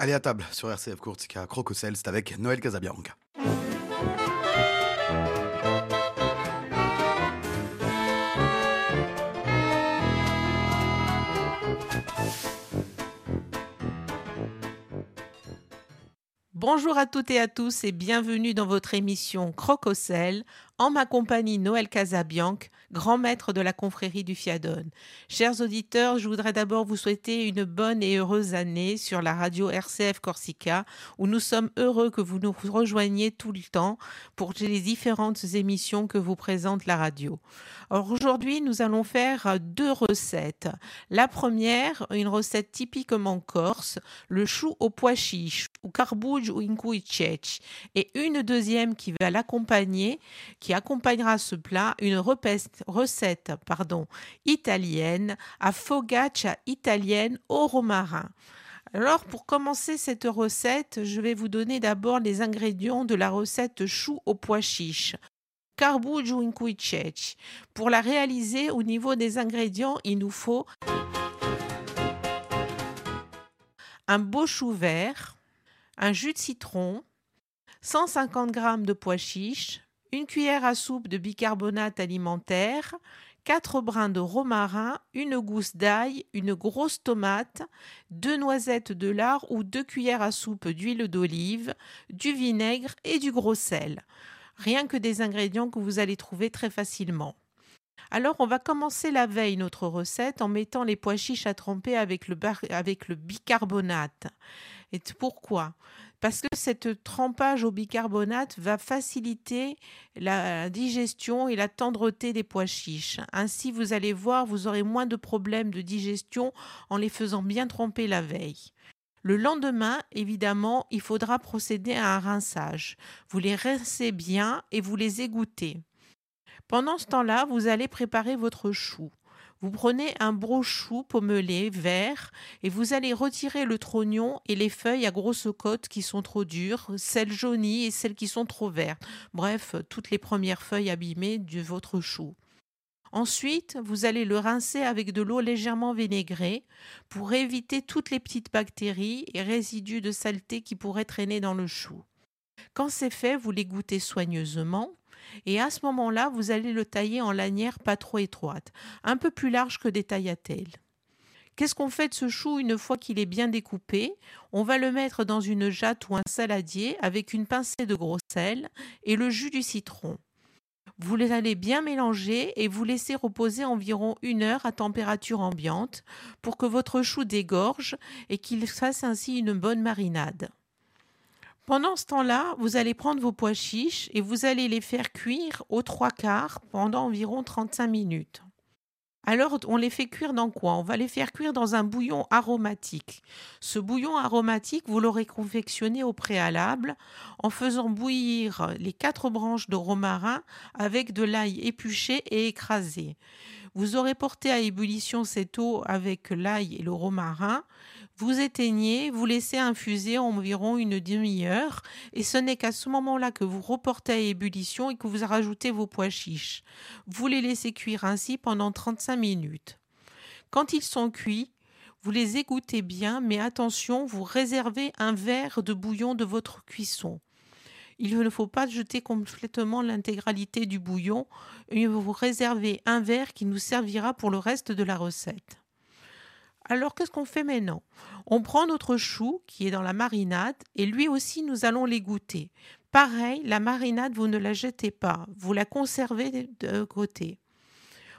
Allez à table sur RCF Courtica Crococel, c'est avec Noël Casabianca. Bonjour à toutes et à tous et bienvenue dans votre émission Crococel en ma compagnie Noël Casabianc, grand maître de la confrérie du Fiadone. Chers auditeurs, je voudrais d'abord vous souhaiter une bonne et heureuse année sur la radio RCF Corsica, où nous sommes heureux que vous nous rejoigniez tout le temps pour les différentes émissions que vous présente la radio. Aujourd'hui, nous allons faire deux recettes. La première, une recette typiquement corse, le chou au pois chiche, ou carbouge ou inkuicech, et une deuxième qui va l'accompagner, accompagnera ce plat, une recette italienne à focaccia italienne au romarin. Alors, pour commencer cette recette, je vais vous donner d'abord les ingrédients de la recette chou au pois chiche. Carbujo incuicech. Pour la réaliser, au niveau des ingrédients, il nous faut un beau chou vert, un jus de citron, 150 g de pois chiches, une cuillère à soupe de bicarbonate alimentaire, quatre brins de romarin, une gousse d'ail, une grosse tomate, deux noisettes de lard ou deux cuillères à soupe d'huile d'olive, du vinaigre et du gros sel. Rien que des ingrédients que vous allez trouver très facilement. Alors, on va commencer la veille notre recette en mettant les pois chiches à tremper avec le, avec le bicarbonate. Et pourquoi? Parce que cette trempage au bicarbonate va faciliter la digestion et la tendreté des pois chiches. Ainsi, vous allez voir, vous aurez moins de problèmes de digestion en les faisant bien tremper la veille. Le lendemain, évidemment, il faudra procéder à un rinçage. Vous les rincez bien et vous les égouttez. Pendant ce temps-là, vous allez préparer votre chou. Vous prenez un brochou pommelé vert et vous allez retirer le trognon et les feuilles à grosse côte qui sont trop dures, celles jaunies et celles qui sont trop vertes. Bref, toutes les premières feuilles abîmées de votre chou. Ensuite, vous allez le rincer avec de l'eau légèrement vinaigrée pour éviter toutes les petites bactéries et résidus de saleté qui pourraient traîner dans le chou. Quand c'est fait, vous l'égouttez soigneusement et à ce moment-là, vous allez le tailler en lanière pas trop étroite, un peu plus large que des taillatelles. Qu'est-ce qu'on fait de ce chou une fois qu'il est bien découpé? On va le mettre dans une jatte ou un saladier avec une pincée de gros sel et le jus du citron. Vous les allez bien mélanger et vous laisser reposer environ une heure à température ambiante pour que votre chou dégorge et qu'il fasse ainsi une bonne marinade. Pendant ce temps-là, vous allez prendre vos pois chiches et vous allez les faire cuire aux trois quarts pendant environ 35 minutes. Alors, on les fait cuire dans quoi? On va les faire cuire dans un bouillon aromatique. Ce bouillon aromatique, vous l'aurez confectionné au préalable en faisant bouillir les quatre branches de romarin avec de l'ail épluché et écrasé. Vous aurez porté à ébullition cette eau avec l'ail et le romarin. Vous éteignez, vous laissez infuser environ une demi-heure et ce n'est qu'à ce moment-là que vous reportez à ébullition et que vous rajoutez vos pois chiches. Vous les laissez cuire ainsi pendant 35 minutes. Quand ils sont cuits, vous les égouttez bien, mais attention, vous réservez un verre de bouillon de votre cuisson. Il ne faut pas jeter complètement l'intégralité du bouillon, vous réservez un verre qui nous servira pour le reste de la recette. Alors qu'est-ce qu'on fait maintenant? On prend notre chou qui est dans la marinade et lui aussi nous allons l'égoutter. Pareil, la marinade, vous ne la jetez pas, vous la conservez de côté.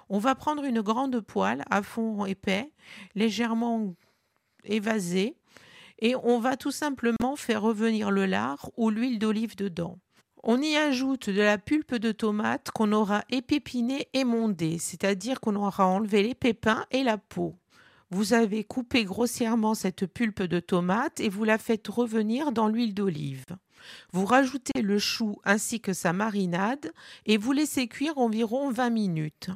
On va prendre une grande poêle à fond épais, légèrement évasée, et on va tout simplement faire revenir le lard ou l'huile d'olive dedans. On y ajoute de la pulpe de tomate qu'on aura épépinée et mondée, c'est-à-dire qu'on aura enlevé les pépins et la peau. Vous avez coupé grossièrement cette pulpe de tomate et vous la faites revenir dans l'huile d'olive. Vous rajoutez le chou ainsi que sa marinade et vous laissez cuire environ 20 minutes.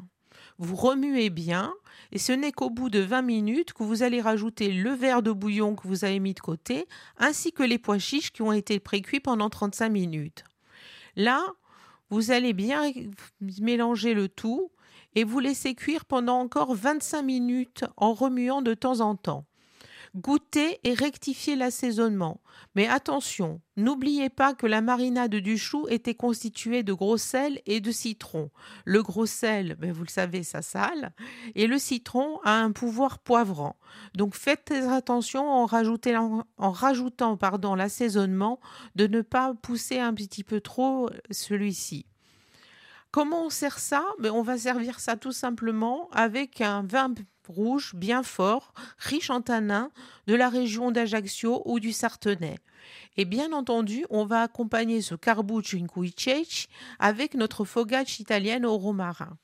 Vous remuez bien et ce n'est qu'au bout de 20 minutes que vous allez rajouter le verre de bouillon que vous avez mis de côté ainsi que les pois chiches qui ont été précuits pendant 35 minutes. Là, vous allez bien mélanger le tout et vous laissez cuire pendant encore 25 minutes en remuant de temps en temps. Goûtez et rectifiez l'assaisonnement. Mais attention, n'oubliez pas que la marinade du chou était constituée de gros sel et de citron. Le gros sel, ben vous le savez, ça sale, et le citron a un pouvoir poivrant. Donc faites attention en, rajoutant l'assaisonnement de ne pas pousser un petit peu trop celui-ci. Comment on sert ça? Ben, On va servir ça tout simplement avec un vin rouge bien fort, riche en tanins, de la région d'Ajaccio ou du Sartenay. Et bien entendu, on va accompagner ce carbuccio in avec notre fogaccia italienne au romarin.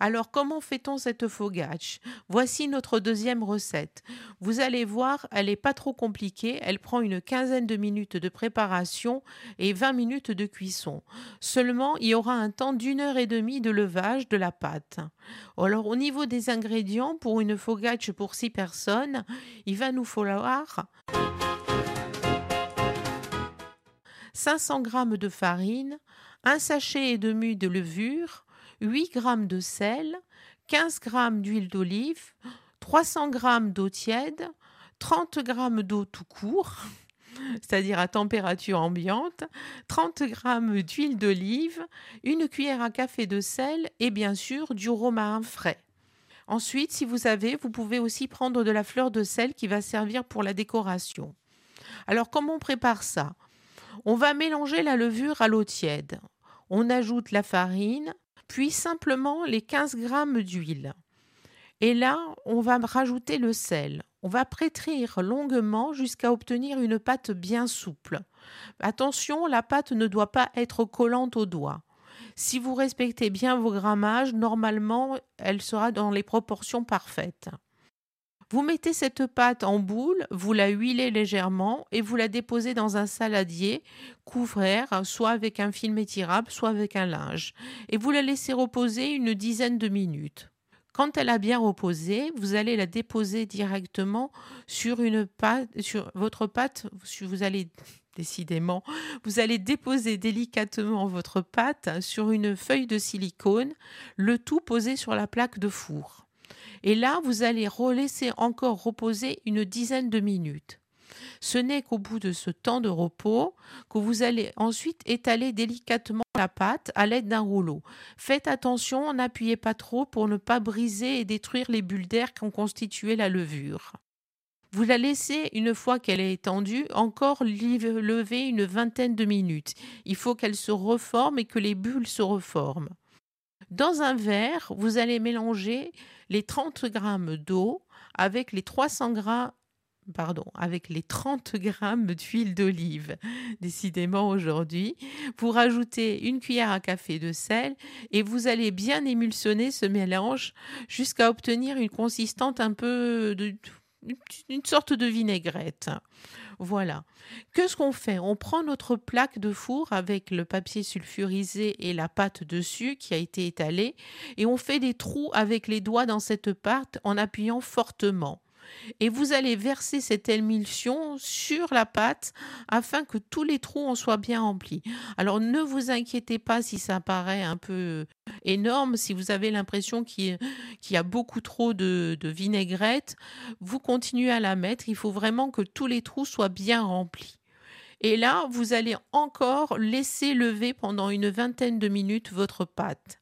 Alors comment fait-on cette focaccia Voici notre deuxième recette. Vous allez voir, elle n'est pas trop compliquée, elle prend une quinzaine de minutes de préparation et 20 minutes de cuisson. Seulement, il y aura un temps d'une heure et demie de levage de la pâte. Alors au niveau des ingrédients, pour une focaccia pour 6 personnes, il va nous falloir 500 g de farine, un sachet et demi de levure, 8 g de sel, 15 g d'huile d'olive, 300 g d'eau tiède, 30 g d'eau tout court, c'est-à-dire à température ambiante, 30 g d'huile d'olive, une cuillère à café de sel et bien sûr du romarin frais. Ensuite, si vous avez, vous pouvez aussi prendre de la fleur de sel qui va servir pour la décoration. Alors comment on prépare ça? On va mélanger la levure à l'eau tiède. On ajoute la farine, puis simplement les 15 g d'huile. Et là, on va rajouter le sel. On va prétrir longuement jusqu'à obtenir une pâte bien souple. Attention, la pâte ne doit pas être collante aux doigts. Si vous respectez bien vos grammages, normalement, elle sera dans les proportions parfaites. Vous mettez cette pâte en boule, vous la huilez légèrement et vous la déposez dans un saladier couvert, soit avec un film étirable, soit avec un linge. Et vous la laissez reposer une dizaine de minutes. Quand elle a bien reposé, vous allez la déposer directement sur une pâte, sur votre pâte. Vous allez décidément, vous allez déposer délicatement votre pâte sur une feuille de silicone, le tout posé sur la plaque de four. Et là, vous allez relaisser encore reposer une dizaine de minutes. Ce n'est qu'au bout de ce temps de repos que vous allez ensuite étaler délicatement la pâte à l'aide d'un rouleau. Faites attention, n'appuyez pas trop pour ne pas briser et détruire les bulles d'air qui ont constitué la levure. Vous la laissez, une fois qu'elle est étendue, encore lever une vingtaine de minutes. Il faut qu'elle se reforme et que les bulles se reforment. Dans un verre, vous allez mélanger les 30 g d'eau avec les 300 g pardon, avec les 30 g d'huile d'olive. Décidément aujourd'hui, vous rajoutez une cuillère à café de sel et vous allez bien émulsionner ce mélange jusqu'à obtenir une consistance un peu de une sorte de vinaigrette. Voilà. Qu'est-ce qu'on fait? On prend notre plaque de four avec le papier sulfurisé et la pâte dessus qui a été étalée et on fait des trous avec les doigts dans cette pâte en appuyant fortement et vous allez verser cette émulsion sur la pâte afin que tous les trous en soient bien remplis. Alors ne vous inquiétez pas si ça paraît un peu énorme, si vous avez l'impression qu'il y a beaucoup trop de, vinaigrette, vous continuez à la mettre. Il faut vraiment que tous les trous soient bien remplis. Et là, vous allez encore laisser lever pendant une vingtaine de minutes votre pâte.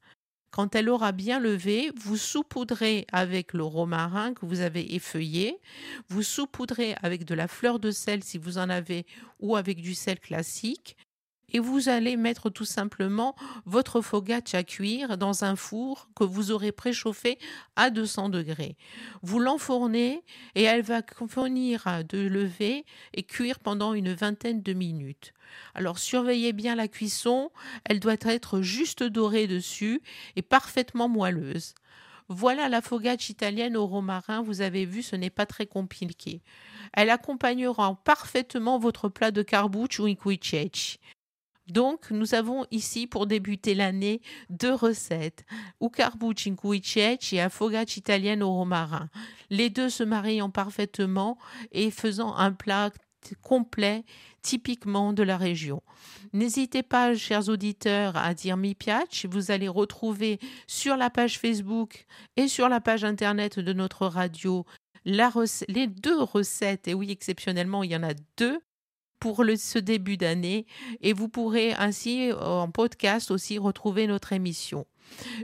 Quand elle aura bien levé, vous saupoudrez avec le romarin que vous avez effeuillé, vous saupoudrez avec de la fleur de sel si vous en avez ou avec du sel classique et vous allez mettre tout simplement votre focaccia à cuire dans un four que vous aurez préchauffé à 200 degrés. Vous l'enfournez et elle va finir de lever et cuire pendant une vingtaine de minutes. Alors surveillez bien la cuisson, elle doit être juste dorée dessus et parfaitement moelleuse. Voilà la focaccia italienne au romarin, vous avez vu, ce n'est pas très compliqué. Elle accompagnera parfaitement votre plat de carbuccio ou. Donc, nous avons ici pour débuter l'année deux recettes, Ucarbucci et Afogaccia italienne au romarin. Les deux se marient parfaitement et faisant un plat complet typiquement de la région. N'hésitez pas, chers auditeurs, à dire mi piace. Vous allez retrouver sur la page Facebook et sur la page internet de notre radio les deux recettes, et oui, exceptionnellement, il y en a deux pour ce début d'année, et vous pourrez ainsi en podcast aussi retrouver notre émission.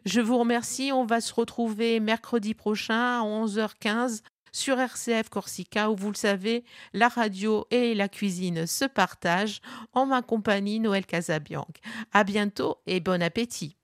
Je vous remercie, on va se retrouver mercredi prochain à 11h15 sur RCF Corsica où vous le savez, la radio et la cuisine se partagent en ma compagnie Noël Casabianc. À bientôt et bon appétit.